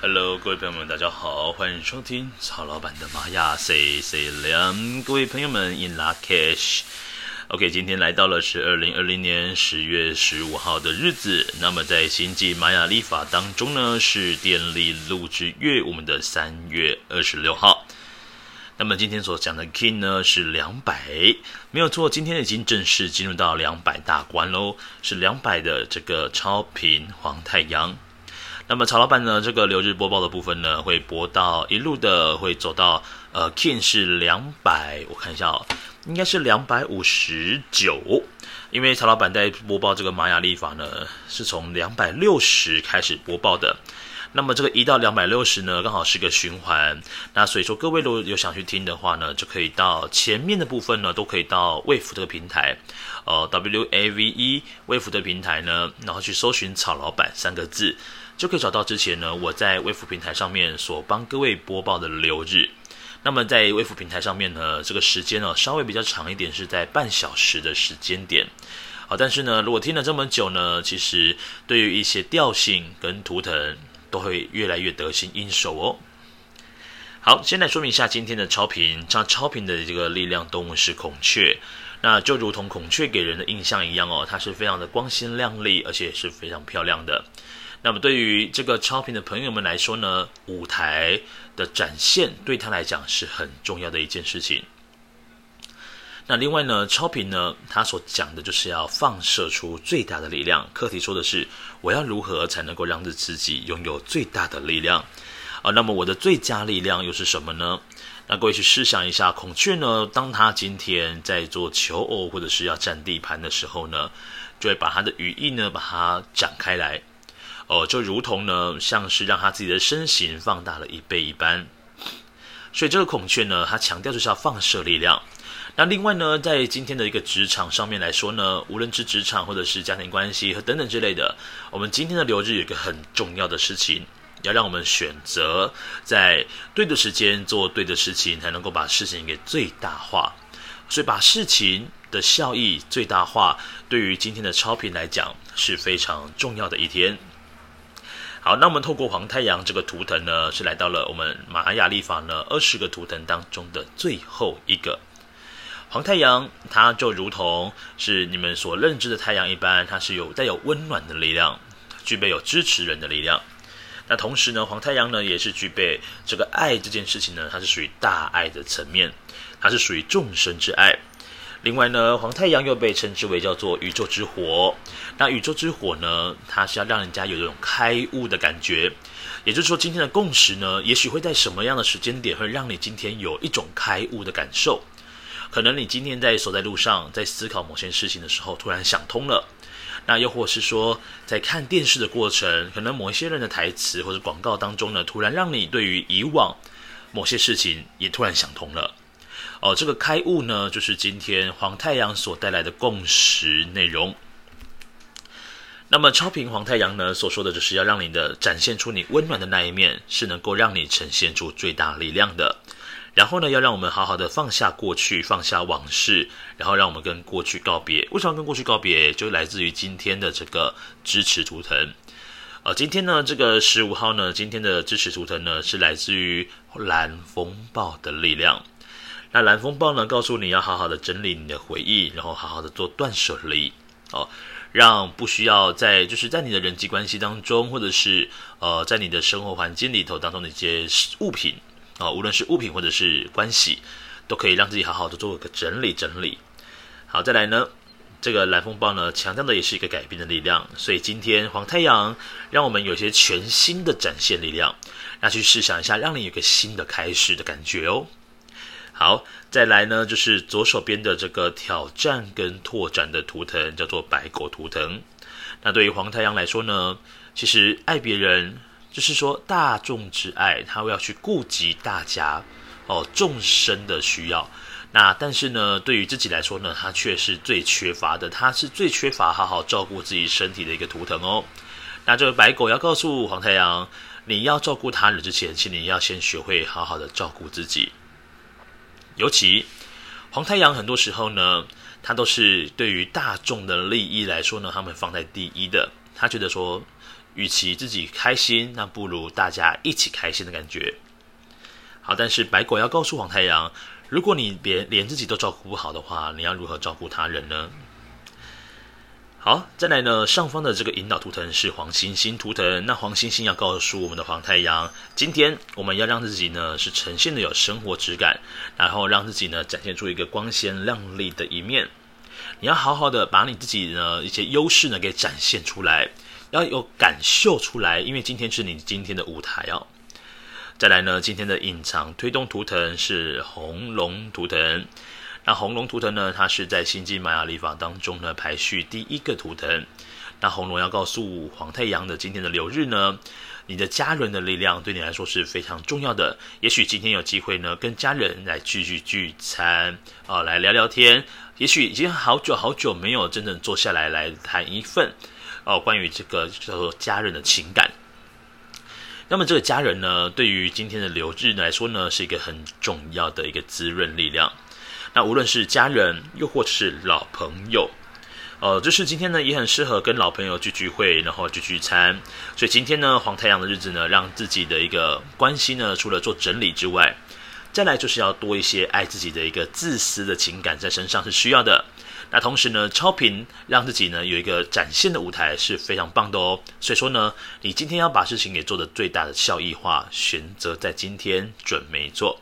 Hello，各位朋友们，大家好，欢迎收听曹老板的玛雅 C C 两。各位朋友们，In Lak'ech。OK，今天来到了是二零二零年十月十五号的日子。那么在星际玛雅历法当中呢，是电力录制月，我们的三月二十六号。那么今天所讲的 King 呢是两百，没有错，今天已经正式进入到两百大关喽，是两百的这个超频黄太阳。那么曹老板呢，这个留日播报的部分呢，会播到一路的会走到呃，King 是两百，我看一下哦。应该是两百五十九，因为曹老板在播报这个玛雅历法呢，是从两百六十开始播报的。那么这个一到两百六十呢，刚好是个循环。那所以说，各位如果有想去听的话呢，就可以到前面的部分呢，都可以到 Wave 这个平台，呃，W A V E Wave 的平台呢，然后去搜寻曹老板三个字，就可以找到之前呢我在微服平台上面所帮各位播报的流日。那么在微服平台上面呢，这个时间呢稍微比较长一点，是在半小时的时间点。好，但是呢，如果听了这么久呢，其实对于一些调性跟图腾都会越来越得心应手哦。好，先来说明一下今天的超频，像超频的这个力量动物是孔雀，那就如同孔雀给人的印象一样哦，它是非常的光鲜亮丽，而且也是非常漂亮的。那么对于这个超频的朋友们来说呢，舞台的展现对他来讲是很重要的一件事情。那另外呢，超频呢，他所讲的就是要放射出最大的力量。课题说的是，我要如何才能够让自己拥有最大的力量？啊，那么我的最佳力量又是什么呢？那各位去试想一下，孔雀呢，当他今天在做求偶或者是要占地盘的时候呢，就会把他的羽翼呢，把它展开来。哦，就如同呢，像是让他自己的身形放大了一倍一般。所以这个孔雀呢，它强调就是要放射力量。那另外呢，在今天的一个职场上面来说呢，无论是职场或者是家庭关系和等等之类的，我们今天的流日有一个很重要的事情，要让我们选择在对的时间做对的事情，才能够把事情给最大化。所以把事情的效益最大化，对于今天的超频来讲是非常重要的一天。好，那我们透过黄太阳这个图腾呢，是来到了我们玛雅历法呢二十个图腾当中的最后一个黄太阳，它就如同是你们所认知的太阳一般，它是有带有温暖的力量，具备有支持人的力量。那同时呢，黄太阳呢也是具备这个爱这件事情呢，它是属于大爱的层面，它是属于众生之爱。另外呢，黄太阳又被称之为叫做宇宙之火。那宇宙之火呢，它是要让人家有这种开悟的感觉。也就是说，今天的共识呢，也许会在什么样的时间点，会让你今天有一种开悟的感受。可能你今天在走在路上，在思考某些事情的时候，突然想通了。那又或是说，在看电视的过程，可能某一些人的台词或者广告当中呢，突然让你对于以往某些事情也突然想通了。哦，这个开悟呢，就是今天黄太阳所带来的共识内容。那么超频黄太阳呢，所说的就是要让你的展现出你温暖的那一面，是能够让你呈现出最大力量的。然后呢，要让我们好好的放下过去，放下往事，然后让我们跟过去告别。为什么跟过去告别？就来自于今天的这个支持图腾。呃，今天呢，这个十五号呢，今天的支持图腾呢，是来自于蓝风暴的力量。那蓝风暴呢，告诉你要好好的整理你的回忆，然后好好的做断舍离，哦，让不需要在就是在你的人际关系当中，或者是呃在你的生活环境里头当中的一些物品，啊、哦，无论是物品或者是关系，都可以让自己好好的做一个整理整理。好，再来呢，这个蓝风暴呢，强调的也是一个改变的力量，所以今天黄太阳让我们有些全新的展现力量，那去试想一下，让你有个新的开始的感觉哦。好，再来呢，就是左手边的这个挑战跟拓展的图腾，叫做白狗图腾。那对于黄太阳来说呢，其实爱别人就是说大众之爱，他会要去顾及大家哦众生的需要。那但是呢，对于自己来说呢，他却是最缺乏的，他是最缺乏好好照顾自己身体的一个图腾哦。那这个白狗要告诉黄太阳，你要照顾他人之前，请你要先学会好好的照顾自己。尤其黄太阳很多时候呢，他都是对于大众的利益来说呢，他们放在第一的。他觉得说，与其自己开心，那不如大家一起开心的感觉。好，但是白狗要告诉黄太阳，如果你连连自己都照顾不好的话，你要如何照顾他人呢？好，再来呢，上方的这个引导图腾是黄星星图腾。那黄星星要告诉我们的黄太阳，今天我们要让自己呢是呈现的有生活质感，然后让自己呢展现出一个光鲜亮丽的一面。你要好好的把你自己呢一些优势呢给展现出来，要有感受出来，因为今天是你今天的舞台哦。再来呢，今天的隐藏推动图腾是红龙图腾。那红龙图腾呢，它是在星际玛雅历法当中呢排序第一个图腾。那红龙要告诉黄太阳的今天的流日呢，你的家人的力量对你来说是非常重要的。也许今天有机会呢，跟家人来聚聚聚餐啊，来聊聊天。也许已经好久好久没有真正坐下来来谈一份哦，关于这个叫做家人的情感。那么这个家人呢，对于今天的流日来说呢，是一个很重要的一个滋润力量。那无论是家人，又或者是老朋友，呃，就是今天呢，也很适合跟老朋友聚聚会，然后聚聚餐。所以今天呢，黄太阳的日子呢，让自己的一个关系呢，除了做整理之外，再来就是要多一些爱自己的一个自私的情感在身上是需要的。那同时呢，超频让自己呢有一个展现的舞台是非常棒的哦。所以说呢，你今天要把事情给做的最大的效益化，选择在今天准没错。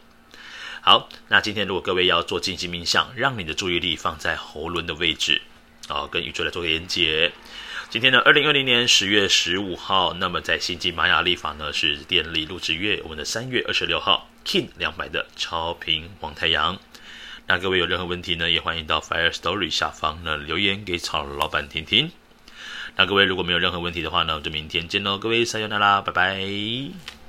好，那今天如果各位要做静心冥想，让你的注意力放在喉轮的位置，哦，跟宇宙来做个连接。今天呢，二零二零年十月十五号，那么在新际玛雅历法呢是电力录制月，我们的三月二十六号，King 两百的超频黄太阳。那各位有任何问题呢，也欢迎到 Fire Story 下方呢留言给草老板听听。那各位如果没有任何问题的话呢，我就明天见喽，各位撒由那拉，拜拜。